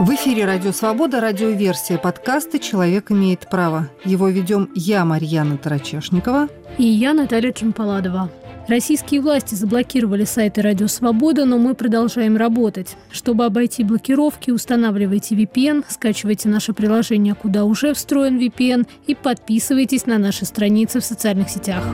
В эфире «Радио Свобода», радиоверсия подкаста «Человек имеет право». Его ведем я, Марьяна Тарачешникова. И я, Наталья Чемпаладова. Российские власти заблокировали сайты «Радио Свобода», но мы продолжаем работать. Чтобы обойти блокировки, устанавливайте VPN, скачивайте наше приложение, куда уже встроен VPN, и подписывайтесь на наши страницы в социальных сетях.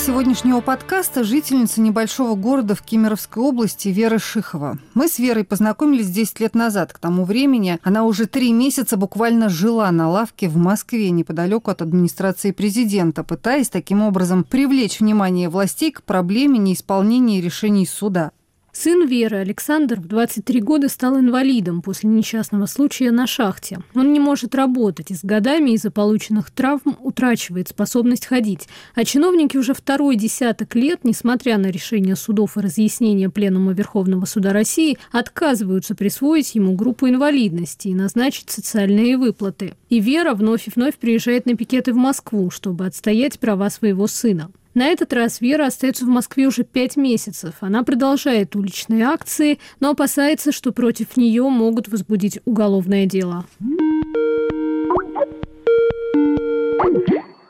Сегодняшнего подкаста жительница небольшого города в Кемеровской области Вера Шихова. Мы с Верой познакомились 10 лет назад. К тому времени она уже три месяца буквально жила на лавке в Москве, неподалеку от администрации президента, пытаясь таким образом привлечь внимание властей к проблеме неисполнения решений суда. Сын Веры, Александр, в 23 года стал инвалидом после несчастного случая на шахте. Он не может работать и с годами из-за полученных травм утрачивает способность ходить. А чиновники уже второй десяток лет, несмотря на решение судов и разъяснения Пленума Верховного Суда России, отказываются присвоить ему группу инвалидности и назначить социальные выплаты. И Вера вновь и вновь приезжает на пикеты в Москву, чтобы отстоять права своего сына. На этот раз Вера остается в Москве уже пять месяцев. Она продолжает уличные акции, но опасается, что против нее могут возбудить уголовное дело.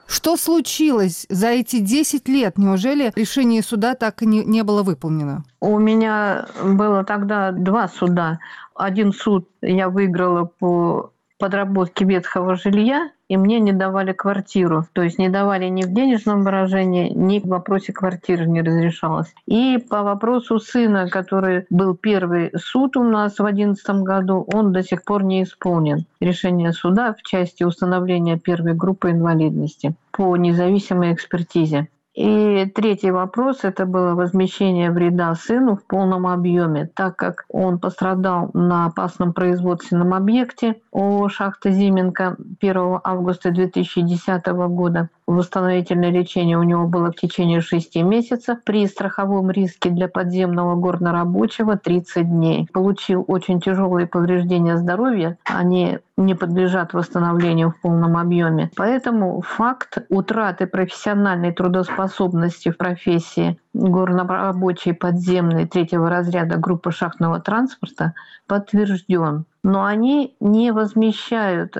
Что случилось за эти 10 лет? Неужели решение суда так и не, не было выполнено? У меня было тогда два суда. Один суд я выиграла по подработке ветхого жилья, и мне не давали квартиру. То есть не давали ни в денежном выражении, ни в вопросе квартиры не разрешалось. И по вопросу сына, который был первый суд у нас в 2011 году, он до сих пор не исполнен. Решение суда в части установления первой группы инвалидности по независимой экспертизе. И третий вопрос – это было возмещение вреда сыну в полном объеме, так как он пострадал на опасном производственном объекте у шахты Зименко 1 августа 2010 года. Восстановительное лечение у него было в течение 6 месяцев. При страховом риске для подземного горнорабочего 30 дней. Получил очень тяжелые повреждения здоровья. Они не подлежат восстановлению в полном объеме. Поэтому факт утраты профессиональной трудоспособности в профессии горнорабочей подземной третьего разряда группы шахтного транспорта подтвержден. Но они не возмещают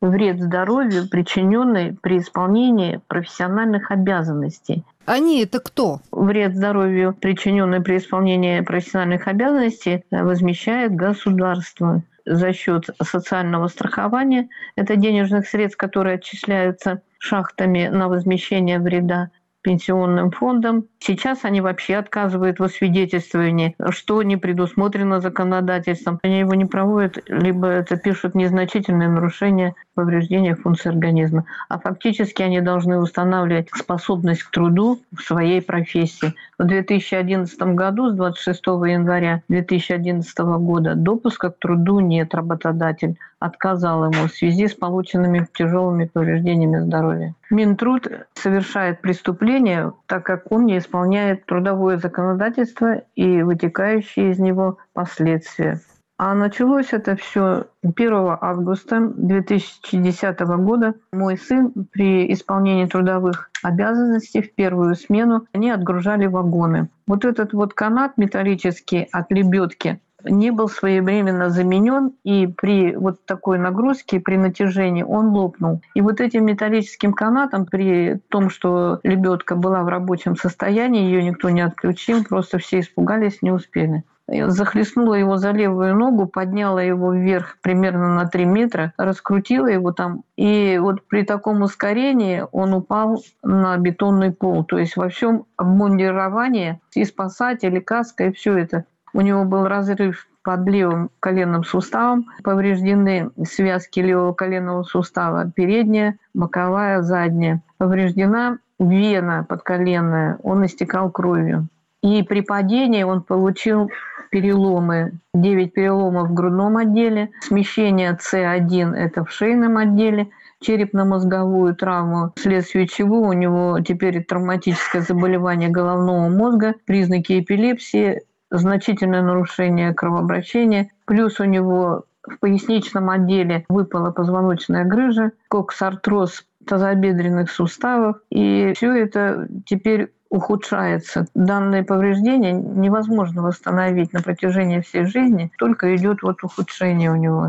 вред здоровью, причиненный при исполнении профессиональных обязанностей. Они это кто? Вред здоровью, причиненный при исполнении профессиональных обязанностей, возмещает государство за счет социального страхования. Это денежных средств, которые отчисляются шахтами на возмещение вреда пенсионным фондом. Сейчас они вообще отказывают в освидетельствовании, что не предусмотрено законодательством. Они его не проводят, либо это пишут незначительные нарушения повреждения функций организма. А фактически они должны устанавливать способность к труду в своей профессии. В 2011 году, с 26 января 2011 года, допуска к труду нет. Работодатель отказал ему в связи с полученными тяжелыми повреждениями здоровья. Минтруд совершает преступление, так как он не исполняет трудовое законодательство и вытекающие из него последствия. А началось это все 1 августа 2010 года. Мой сын при исполнении трудовых обязанностей в первую смену, они отгружали вагоны. Вот этот вот канат металлический от лебедки не был своевременно заменен, и при вот такой нагрузке, при натяжении он лопнул. И вот этим металлическим канатом, при том, что лебедка была в рабочем состоянии, ее никто не отключил, просто все испугались, не успели захлестнула его за левую ногу, подняла его вверх примерно на 3 метра, раскрутила его там. И вот при таком ускорении он упал на бетонный пол. То есть во всем обмундировании и спасатель, и каска, и все это. У него был разрыв под левым коленным суставом, повреждены связки левого коленного сустава, передняя, боковая, задняя. Повреждена вена подколенная, он истекал кровью. И при падении он получил переломы, 9 переломов в грудном отделе, смещение С1 – это в шейном отделе, черепно-мозговую травму, вследствие чего у него теперь травматическое заболевание головного мозга, признаки эпилепсии, значительное нарушение кровообращения, плюс у него в поясничном отделе выпала позвоночная грыжа, коксартроз тазобедренных суставов. И все это теперь ухудшается. Данные повреждения невозможно восстановить на протяжении всей жизни, только идет вот ухудшение у него.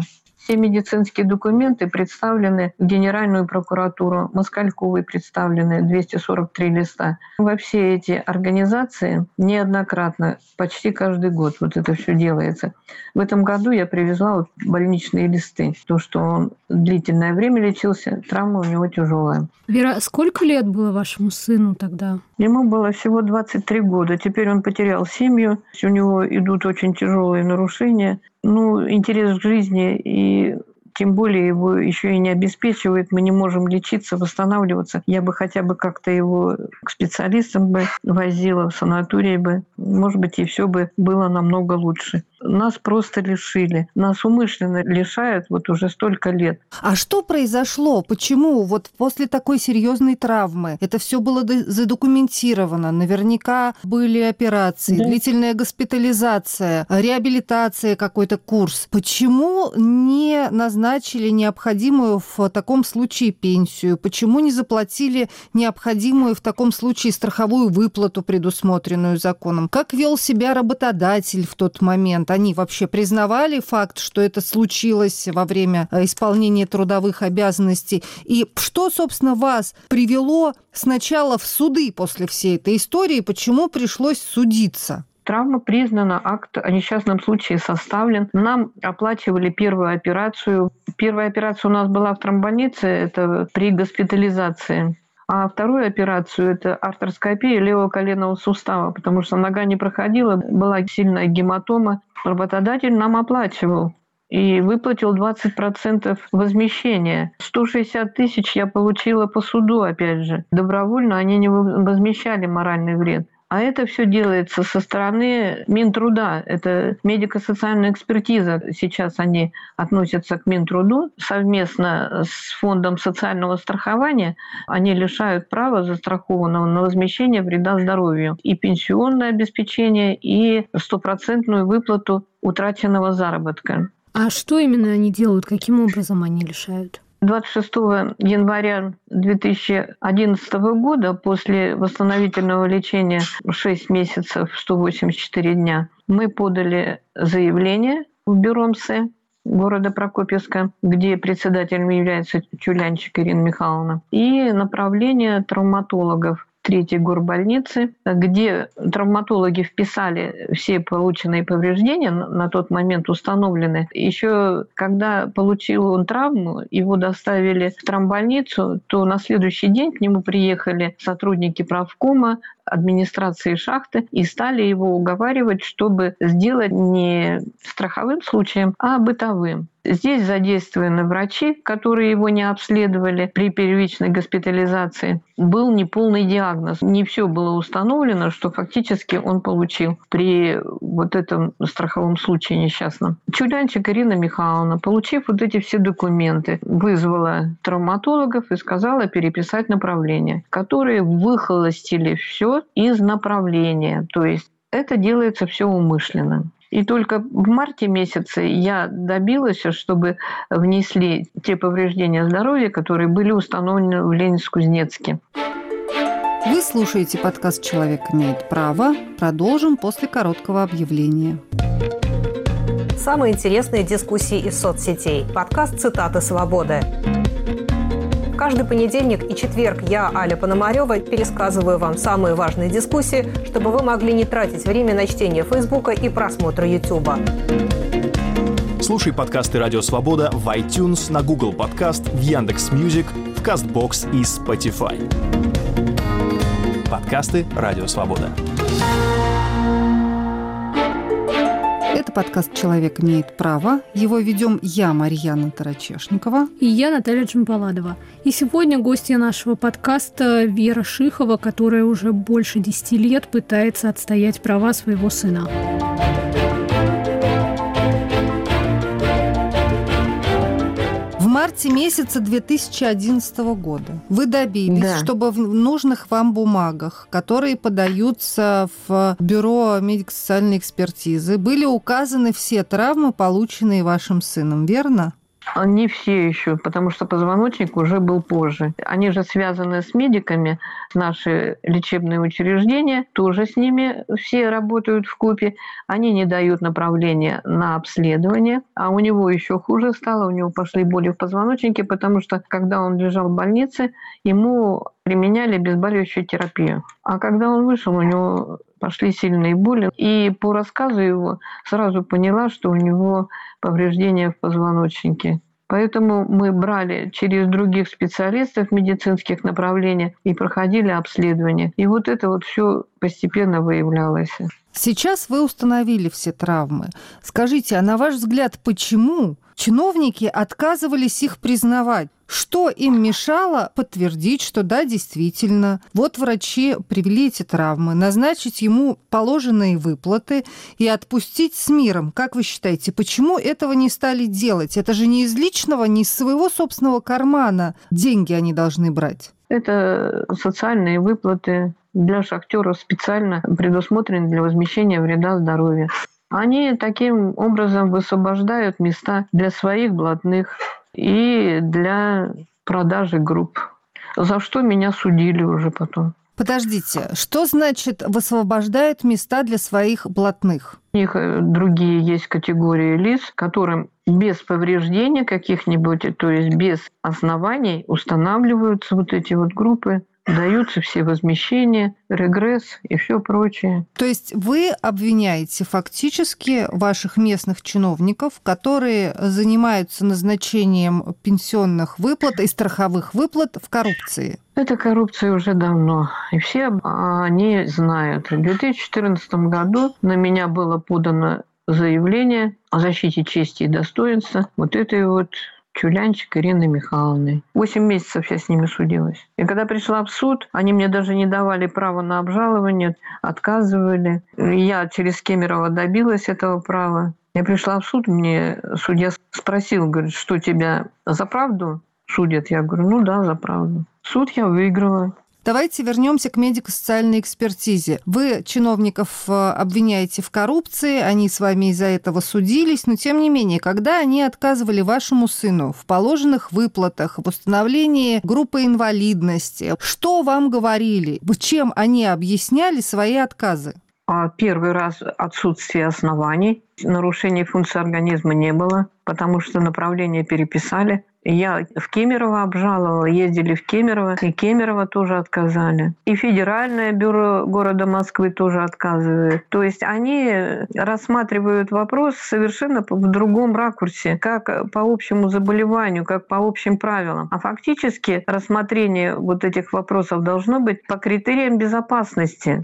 Все медицинские документы представлены в Генеральную прокуратуру, Москальковой представлены 243 листа. Во все эти организации неоднократно, почти каждый год вот это все делается. В этом году я привезла вот больничные листы. То, что он длительное время лечился, травма у него тяжелая. Вера, сколько лет было вашему сыну тогда? Ему было всего 23 года. Теперь он потерял семью. У него идут очень тяжелые нарушения ну, интерес к жизни и тем более его еще и не обеспечивает, мы не можем лечиться, восстанавливаться. Я бы хотя бы как-то его к специалистам бы возила, в санатории бы. Может быть, и все бы было намного лучше. Нас просто лишили. Нас умышленно лишают вот уже столько лет. А что произошло? Почему вот после такой серьезной травмы это все было задокументировано? Наверняка были операции, да. длительная госпитализация, реабилитация, какой-то курс. Почему не назначили необходимую в таком случае пенсию? Почему не заплатили необходимую в таком случае страховую выплату, предусмотренную законом? Как вел себя работодатель в тот момент? Они вообще признавали факт, что это случилось во время э, исполнения трудовых обязанностей? И что, собственно, вас привело сначала в суды после всей этой истории? Почему пришлось судиться? Травма признана, акт о несчастном случае составлен. Нам оплачивали первую операцию. Первая операция у нас была в тромбонице, это при госпитализации. А вторую операцию – это артроскопия левого коленного сустава, потому что нога не проходила, была сильная гематома. Работодатель нам оплачивал и выплатил 20% возмещения. 160 тысяч я получила по суду, опять же. Добровольно они не возмещали моральный вред. А это все делается со стороны Минтруда. Это медико-социальная экспертиза. Сейчас они относятся к Минтруду. Совместно с Фондом социального страхования они лишают права застрахованного на возмещение вреда здоровью. И пенсионное обеспечение, и стопроцентную выплату утраченного заработка. А что именно они делают? Каким образом они лишают? 26 января 2011 года после восстановительного лечения 6 месяцев 184 дня мы подали заявление в бюро МСЭ города Прокопьевска, где председателем является Чулянчик Ирина Михайловна, и направление травматологов третьей горбольницы, где травматологи вписали все полученные повреждения, на тот момент установлены. Еще когда получил он травму, его доставили в травмбольницу, то на следующий день к нему приехали сотрудники правкома, администрации шахты и стали его уговаривать, чтобы сделать не страховым случаем, а бытовым. Здесь задействованы врачи, которые его не обследовали при первичной госпитализации. Был неполный диагноз. Не все было установлено, что фактически он получил при вот этом страховом случае несчастном. Чулянчик Ирина Михайловна, получив вот эти все документы, вызвала травматологов и сказала переписать направление, которые выхолостили все из направления. То есть это делается все умышленно. И только в марте месяце я добилась, чтобы внесли те повреждения здоровья, которые были установлены в Ленинск-Кузнецке. Вы слушаете подкаст «Человек имеет право». Продолжим после короткого объявления. Самые интересные дискуссии из соцсетей. Подкаст «Цитаты свободы». Каждый понедельник и четверг я, Аля Пономарева, пересказываю вам самые важные дискуссии, чтобы вы могли не тратить время на чтение Фейсбука и просмотра Ютуба. Слушай подкасты «Радио Свобода» в iTunes, на Google Podcasts, в Яндекс Music, в Castbox и Spotify. Подкасты «Радио Свобода». Это подкаст «Человек имеет право». Его ведем я, Марьяна Торочешникова. И я, Наталья Джанполадова. И сегодня гостья нашего подкаста Вера Шихова, которая уже больше 10 лет пытается отстоять права своего сына. Марте месяца 2011 года вы добились, да. чтобы в нужных вам бумагах, которые подаются в Бюро медико-социальной экспертизы, были указаны все травмы, полученные вашим сыном, верно? Не все еще, потому что позвоночник уже был позже. Они же связаны с медиками, наши лечебные учреждения, тоже с ними все работают в купе. Они не дают направления на обследование, а у него еще хуже стало, у него пошли боли в позвоночнике, потому что когда он лежал в больнице, ему применяли обезболивающую терапию. А когда он вышел, у него пошли сильные боли. И по рассказу его сразу поняла, что у него повреждения в позвоночнике. Поэтому мы брали через других специалистов медицинских направлений и проходили обследование. И вот это вот все постепенно выявлялось. Сейчас вы установили все травмы. Скажите, а на ваш взгляд, почему чиновники отказывались их признавать? Что им мешало подтвердить, что да, действительно, вот врачи привели эти травмы, назначить ему положенные выплаты и отпустить с миром? Как вы считаете, почему этого не стали делать? Это же не из личного, не из своего собственного кармана деньги они должны брать. Это социальные выплаты для шахтеров специально предусмотрены для возмещения вреда здоровью. Они таким образом высвобождают места для своих блатных, и для продажи групп. За что меня судили уже потом. Подождите, что значит высвобождают места для своих блатных? У них э, другие есть категории лиц, которым без повреждения каких-нибудь, то есть без оснований устанавливаются вот эти вот группы даются все возмещения, регресс и все прочее. То есть вы обвиняете фактически ваших местных чиновников, которые занимаются назначением пенсионных выплат и страховых выплат в коррупции? Это коррупция уже давно, и все они знают. В 2014 году на меня было подано заявление о защите чести и достоинства вот этой вот Чулянчик Ирины Михайловны. Восемь месяцев я с ними судилась. И когда пришла в суд, они мне даже не давали права на обжалование, отказывали. Я через Кемерово добилась этого права. Я пришла в суд, мне судья спросил, говорит, что тебя за правду судят? Я говорю, ну да, за правду. Суд я выиграла. Давайте вернемся к медико-социальной экспертизе. Вы чиновников э, обвиняете в коррупции, они с вами из-за этого судились, но тем не менее, когда они отказывали вашему сыну в положенных выплатах, в установлении группы инвалидности, что вам говорили? Чем они объясняли свои отказы? А первый раз отсутствие оснований, нарушений функции организма не было, потому что направление переписали. Я в Кемерово обжаловала, ездили в Кемерово, и Кемерово тоже отказали. И Федеральное бюро города Москвы тоже отказывает. То есть они рассматривают вопрос совершенно в другом ракурсе, как по общему заболеванию, как по общим правилам. А фактически рассмотрение вот этих вопросов должно быть по критериям безопасности.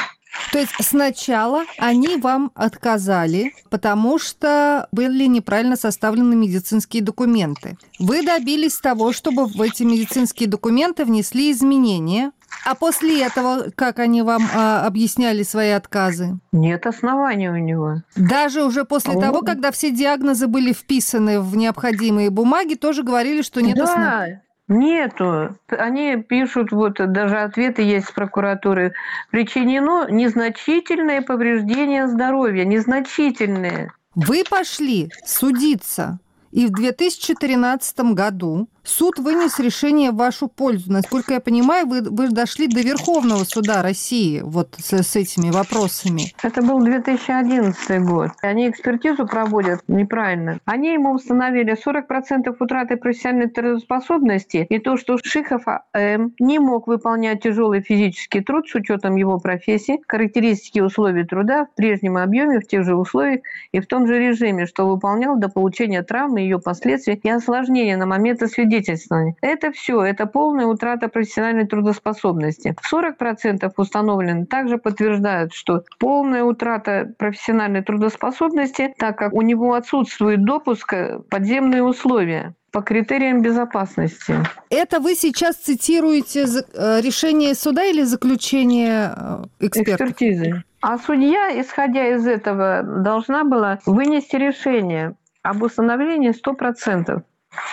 То есть сначала они вам отказали, потому что были неправильно составлены медицинские документы. Вы добились того, чтобы в эти медицинские документы внесли изменения. А после этого, как они вам а, объясняли свои отказы? Нет оснований у него. Даже уже после а того, он... когда все диагнозы были вписаны в необходимые бумаги, тоже говорили, что нет да. оснований. Нету. Они пишут, вот даже ответы есть с прокуратуры. Причинено незначительное повреждение здоровья. Незначительное. Вы пошли судиться. И в 2013 году суд вынес решение в вашу пользу. Насколько я понимаю, вы, вы дошли до Верховного суда России вот с, с этими вопросами. Это был 2011 год. Они экспертизу проводят неправильно. Они ему установили 40% утраты профессиональной трудоспособности и то, что Шихов АМ не мог выполнять тяжелый физический труд с учетом его профессии, характеристики условий труда в прежнем объеме, в тех же условиях и в том же режиме, что выполнял до получения травмы, ее последствий и осложнения на момент освидетельствования. Это все, это полная утрата профессиональной трудоспособности. 40% установлено также подтверждают, что полная утрата профессиональной трудоспособности, так как у него отсутствует допуск в подземные условия по критериям безопасности. Это вы сейчас цитируете э, решение суда или заключение э, экспертов? Экспертизы. А судья, исходя из этого, должна была вынести решение об установлении 100%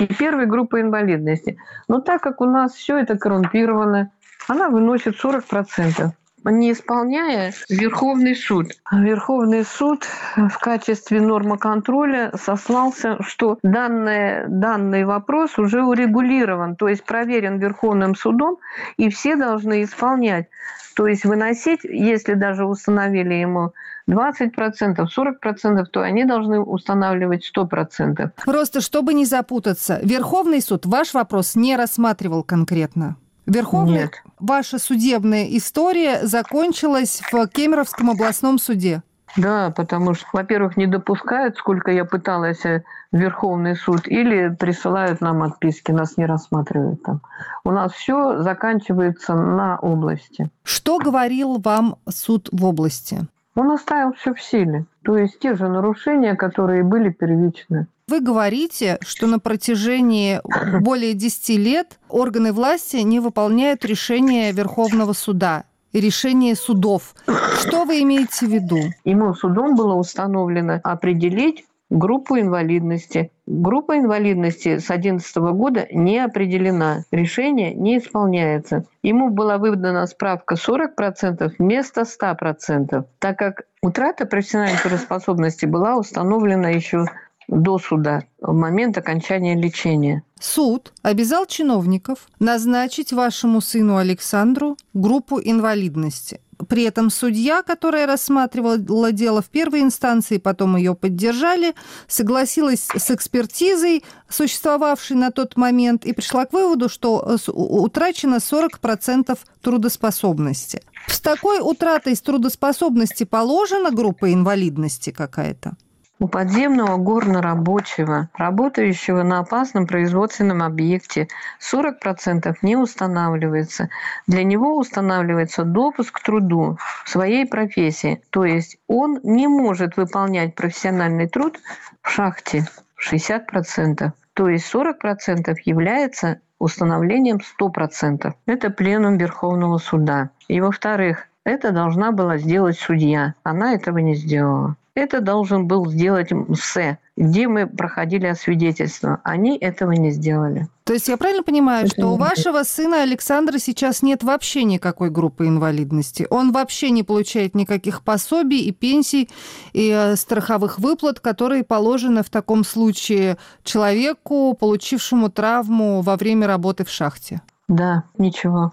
и первой группы инвалидности. Но так как у нас все это коррумпировано, она выносит 40%. Не исполняя Верховный суд. Верховный суд в качестве нормы контроля сослался, что данный, данный вопрос уже урегулирован, то есть проверен Верховным судом, и все должны исполнять. То есть выносить, если даже установили ему 20%, 40%, то они должны устанавливать 100%. Просто чтобы не запутаться, Верховный суд ваш вопрос не рассматривал конкретно? Верховный, Нет. ваша судебная история закончилась в Кемеровском областном суде. Да, потому что, во-первых, не допускают, сколько я пыталась э, в Верховный суд, или присылают нам отписки, нас не рассматривают там. У нас все заканчивается на области. Что говорил вам суд в области? Он оставил все в силе. То есть те же нарушения, которые были первичны. Вы говорите, что на протяжении более 10 лет органы власти не выполняют решения Верховного суда и решения судов. Что вы имеете в виду? Ему судом было установлено определить группу инвалидности. Группа инвалидности с 2011 года не определена. Решение не исполняется. Ему была выдана справка 40% вместо 100%, так как утрата профессиональной трудоспособности была установлена еще до суда, в момент окончания лечения. Суд обязал чиновников назначить вашему сыну Александру группу инвалидности. При этом судья, которая рассматривала дело в первой инстанции, потом ее поддержали, согласилась с экспертизой, существовавшей на тот момент, и пришла к выводу, что утрачено 40% трудоспособности. С такой утратой трудоспособности положена группа инвалидности какая-то? У подземного горнорабочего, работающего на опасном производственном объекте, 40% не устанавливается. Для него устанавливается допуск к труду в своей профессии. То есть он не может выполнять профессиональный труд в шахте 60%. То есть 40% является установлением 100%. Это пленум Верховного суда. И во-вторых, это должна была сделать судья. Она этого не сделала. Это должен был сделать МСЭ, где мы проходили освидетельство. Они этого не сделали. То есть я правильно понимаю, это что у вашего сына Александра сейчас нет вообще никакой группы инвалидности? Он вообще не получает никаких пособий и пенсий, и э, страховых выплат, которые положены в таком случае человеку, получившему травму во время работы в шахте? Да, ничего,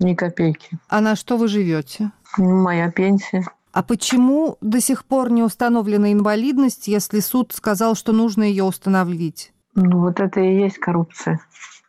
ни копейки. А на что вы живете? Моя пенсия. А почему до сих пор не установлена инвалидность, если суд сказал, что нужно ее установить? Ну, вот это и есть коррупция.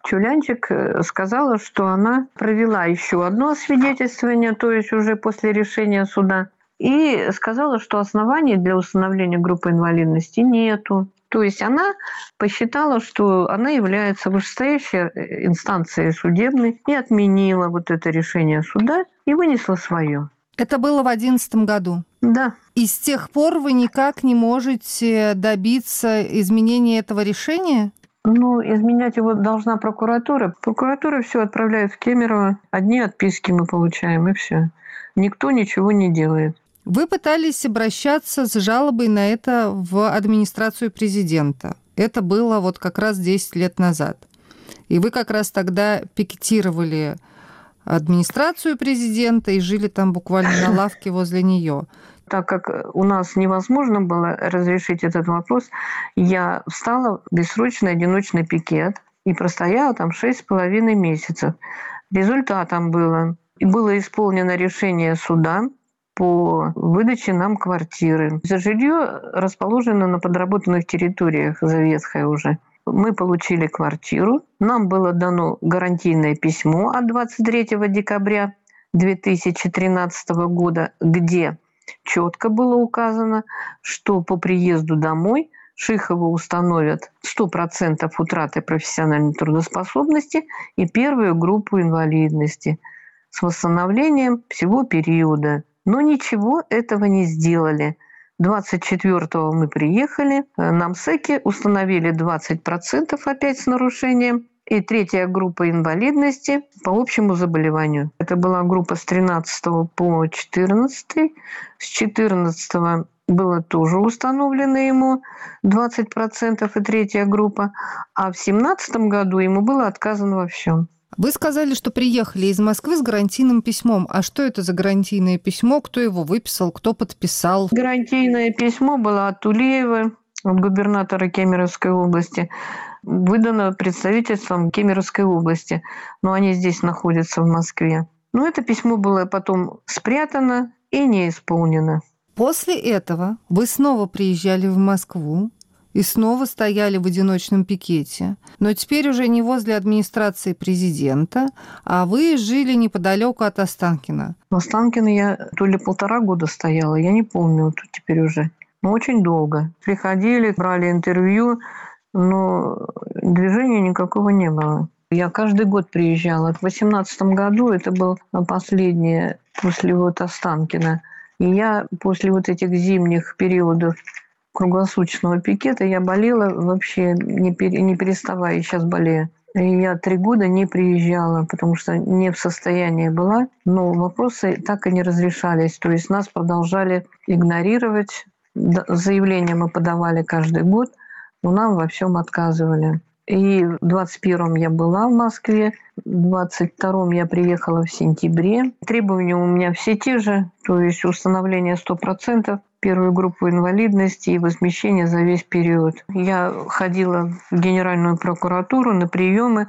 Чулянчик э, сказала, что она провела еще одно освидетельствование, то есть уже после решения суда, и сказала, что оснований для установления группы инвалидности нету. То есть она посчитала, что она является вышестоящей э, инстанцией судебной и отменила вот это решение суда и вынесла свое. Это было в 2011 году? Да. И с тех пор вы никак не можете добиться изменения этого решения? Ну, изменять его должна прокуратура. Прокуратура все отправляет в Кемерово. Одни отписки мы получаем, и все. Никто ничего не делает. Вы пытались обращаться с жалобой на это в администрацию президента. Это было вот как раз 10 лет назад. И вы как раз тогда пикетировали администрацию президента и жили там буквально на лавке возле нее. Так как у нас невозможно было разрешить этот вопрос, я встала в бессрочный одиночный пикет и простояла там шесть с половиной месяцев. Результатом было, было исполнено решение суда по выдаче нам квартиры. За жилье расположено на подработанных территориях, заветхое уже мы получили квартиру, нам было дано гарантийное письмо от 23 декабря 2013 года, где четко было указано, что по приезду домой Шихову установят 100% утраты профессиональной трудоспособности и первую группу инвалидности с восстановлением всего периода. Но ничего этого не сделали – 24-го мы приехали, э, нам СЭКи установили 20% опять с нарушением, и третья группа инвалидности по общему заболеванию. Это была группа с 13 по 14. С 14 было тоже установлено ему 20% и третья группа, а в 2017 году ему было отказано во всем. Вы сказали, что приехали из Москвы с гарантийным письмом. А что это за гарантийное письмо? Кто его выписал? Кто подписал? Гарантийное письмо было от Тулеева, от губернатора Кемеровской области, выдано представительством Кемеровской области. Но они здесь находятся в Москве. Но это письмо было потом спрятано и не исполнено. После этого вы снова приезжали в Москву и снова стояли в одиночном пикете. Но теперь уже не возле администрации президента, а вы жили неподалеку от Останкина. В Останкино я то ли полтора года стояла, я не помню тут теперь уже. Но очень долго. Приходили, брали интервью, но движения никакого не было. Я каждый год приезжала. В 2018 году это был последнее после вот Останкина. И я после вот этих зимних периодов круглосуточного пикета я болела вообще не, пере, не переставая, сейчас болею. И я три года не приезжала, потому что не в состоянии была. Но вопросы так и не разрешались. То есть нас продолжали игнорировать. Заявления мы подавали каждый год, но нам во всем отказывали. И в 21-м я была в Москве, в 22-м я приехала в сентябре. Требования у меня все те же, то есть установление 100%, первую группу инвалидности и возмещение за весь период. Я ходила в Генеральную прокуратуру на приемы,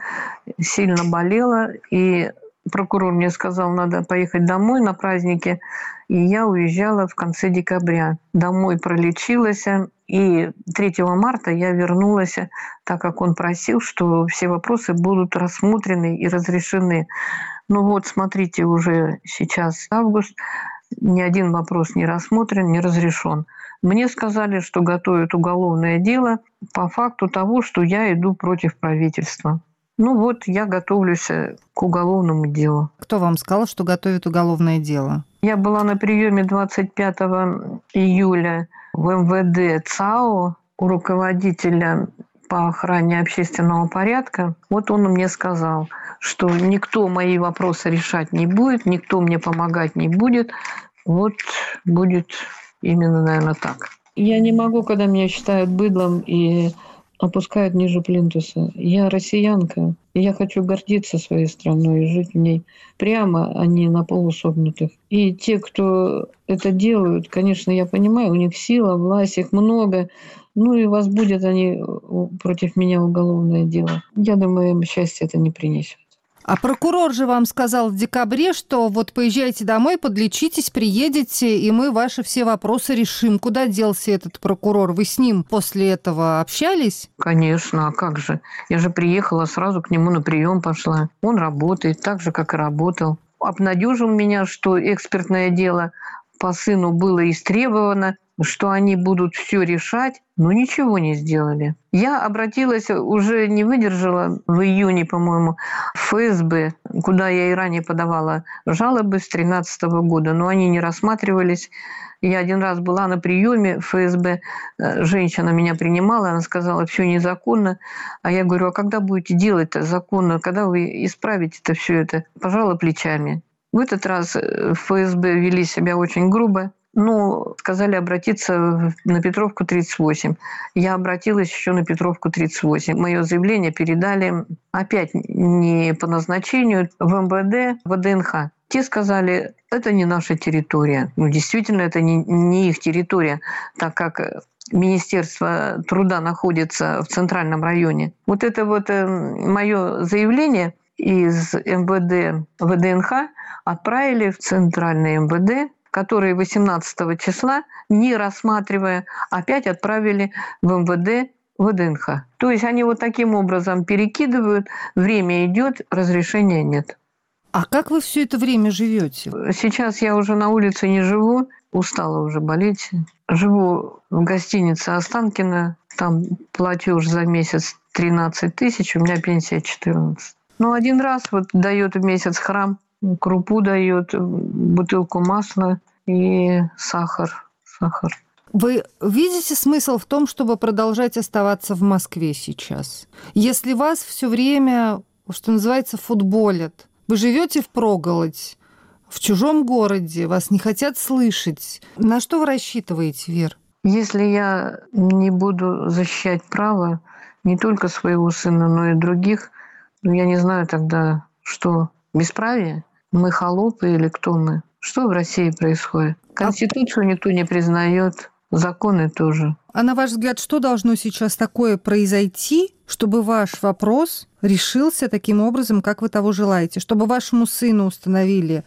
сильно болела, и прокурор мне сказал, надо поехать домой на праздники, и я уезжала в конце декабря. Домой пролечилась, и 3 марта я вернулась, так как он просил, что все вопросы будут рассмотрены и разрешены. Ну вот, смотрите, уже сейчас август, ни один вопрос не рассмотрен, не разрешен. Мне сказали, что готовят уголовное дело по факту того, что я иду против правительства. Ну вот, я готовлюсь к уголовному делу. Кто вам сказал, что готовит уголовное дело? Я была на приеме 25 июля в МВД ЦАО у руководителя по охране общественного порядка. Вот он мне сказал, что никто мои вопросы решать не будет, никто мне помогать не будет. Вот будет именно, наверное, так. Я не могу, когда меня считают быдлом и опускают ниже плинтуса. Я россиянка, и я хочу гордиться своей страной и жить в ней прямо, а не на полусогнутых. И те, кто это делают, конечно, я понимаю, у них сила, власть, их много, ну и возбудят они против меня уголовное дело. Я думаю, им счастье это не принесет. А прокурор же вам сказал в декабре, что вот поезжайте домой, подлечитесь, приедете, и мы ваши все вопросы решим. Куда делся этот прокурор? Вы с ним после этого общались? Конечно, а как же? Я же приехала, сразу к нему на прием пошла. Он работает так же, как и работал. Обнадежил меня, что экспертное дело по сыну было истребовано, что они будут все решать, но ничего не сделали. Я обратилась, уже не выдержала в июне, по-моему, ФСБ, куда я и ранее подавала жалобы с 2013 года, но они не рассматривались. Я один раз была на приеме в ФСБ, э, женщина меня принимала, она сказала, все незаконно. А я говорю, а когда будете делать-то законно, когда вы исправите-то все это? Пожала плечами. В этот раз э, ФСБ вели себя очень грубо. Ну, сказали обратиться на Петровку 38. Я обратилась еще на Петровку 38. Мое заявление передали опять не по назначению в МВД, в ДНХ. Те сказали, это не наша территория. Ну, действительно, это не, не их территория, так как Министерство труда находится в центральном районе. Вот это вот э, мое заявление из МВД в ДНХ отправили в центральный МВД, которые 18 числа, не рассматривая, опять отправили в МВД в ДНХ. То есть они вот таким образом перекидывают, время идет, разрешения нет. А как вы все это время живете? Сейчас я уже на улице не живу, устала уже болеть. Живу в гостинице Останкино, там платеж за месяц 13 тысяч, у меня пенсия 14. Ну, один раз вот дает в месяц храм крупу дает, бутылку масла и сахар. сахар. Вы видите смысл в том, чтобы продолжать оставаться в Москве сейчас? Если вас все время, что называется, футболят, вы живете в проголодь, в чужом городе, вас не хотят слышать. На что вы рассчитываете, Вер? Если я не буду защищать право не только своего сына, но и других, ну, я не знаю тогда, Что, бесправие? Мы холопы или кто мы? Что в России происходит? Конституцию никто не признает, законы тоже. А на ваш взгляд, что должно сейчас такое произойти, чтобы ваш вопрос решился таким образом, как вы того желаете? Чтобы вашему сыну установили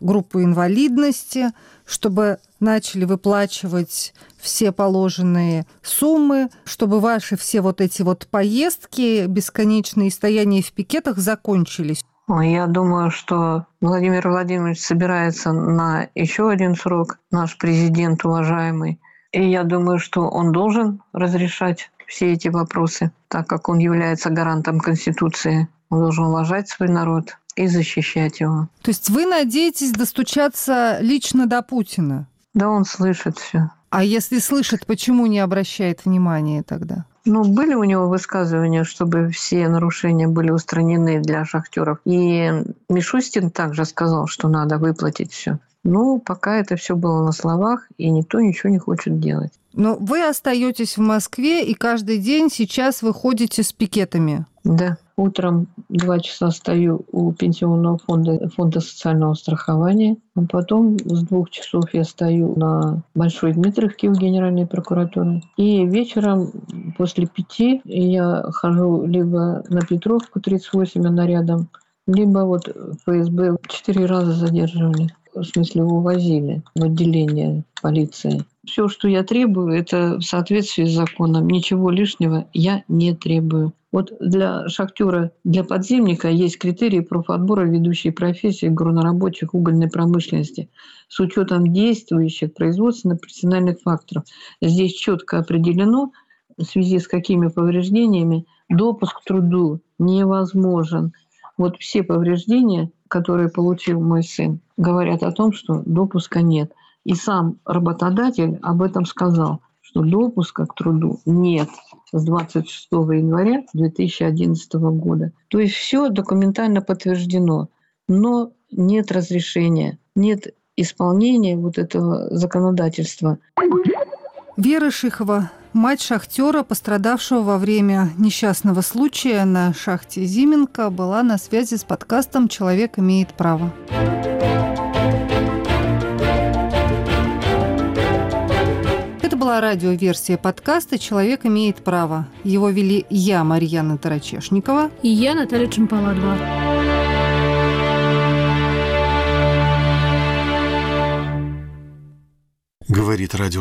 группу инвалидности, чтобы начали выплачивать все положенные суммы, чтобы ваши все вот эти вот поездки, бесконечные стояния в пикетах закончились? Я думаю, что Владимир Владимирович собирается на еще один срок, наш президент уважаемый. И я думаю, что он должен разрешать все эти вопросы, так как он является гарантом Конституции. Он должен уважать свой народ и защищать его. То есть вы надеетесь достучаться лично до Путина? Да, он слышит все. А если слышит, почему не обращает внимания тогда? Ну, были у него высказывания, чтобы все нарушения были устранены для шахтеров. И Мишустин также сказал, что надо выплатить все. Ну, пока это все было на словах, и никто ничего не хочет делать. Но вы остаетесь в Москве, и каждый день сейчас вы ходите с пикетами. Да. Утром два часа стою у пенсионного фонда, фонда социального страхования. А потом с двух часов я стою на Большой Дмитровке у Генеральной прокуратуры. И вечером после пяти я хожу либо на Петровку 38, она рядом, либо вот ФСБ четыре раза задерживали в смысле увозили в отделение полиции. Все, что я требую, это в соответствии с законом. Ничего лишнего я не требую. Вот для шахтера, для подземника есть критерии профотбора ведущей профессии горнорабочих угольной промышленности с учетом действующих производственно-профессиональных факторов. Здесь четко определено, в связи с какими повреждениями допуск к труду невозможен. Вот все повреждения, которые получил мой сын, говорят о том, что допуска нет. И сам работодатель об этом сказал, что допуска к труду нет с 26 января 2011 года. То есть все документально подтверждено, но нет разрешения, нет исполнения вот этого законодательства. Вера Шихова, мать шахтера, пострадавшего во время несчастного случая на шахте Зименко, была на связи с подкастом «Человек имеет право». Это была радиоверсия подкаста «Человек имеет право». Его вели я, Марьяна Тарачешникова. И я, Наталья Чемпаладова. Говорит радио